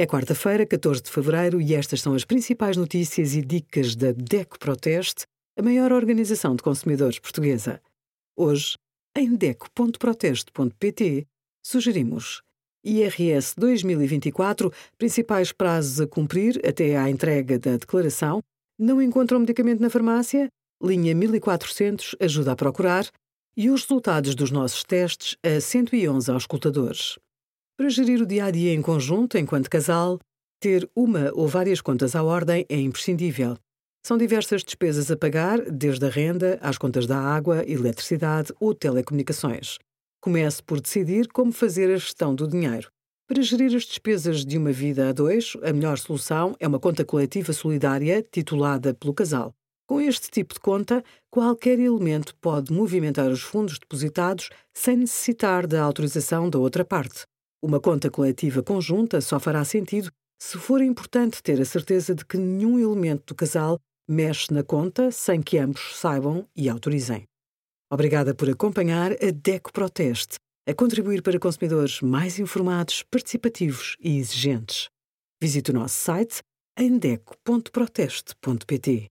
É quarta-feira, 14 de fevereiro, e estas são as principais notícias e dicas da DECO Proteste, a maior organização de consumidores portuguesa. Hoje, em DECO.proteste.pt, sugerimos IRS 2024, principais prazos a cumprir até à entrega da declaração, não encontram medicamento na farmácia? Linha 1400 ajuda a procurar e os resultados dos nossos testes a 111 auscultadores. Para gerir o dia a dia em conjunto, enquanto casal, ter uma ou várias contas à ordem é imprescindível. São diversas despesas a pagar, desde a renda às contas da água, eletricidade ou telecomunicações. Comece por decidir como fazer a gestão do dinheiro. Para gerir as despesas de uma vida a dois, a melhor solução é uma conta coletiva solidária titulada pelo casal. Com este tipo de conta, qualquer elemento pode movimentar os fundos depositados sem necessitar da autorização da outra parte. Uma conta coletiva conjunta só fará sentido se for importante ter a certeza de que nenhum elemento do casal mexe na conta sem que ambos saibam e autorizem. Obrigada por acompanhar a DECO Proteste, a contribuir para consumidores mais informados, participativos e exigentes. Visite o nosso site em deco.proteste.pt.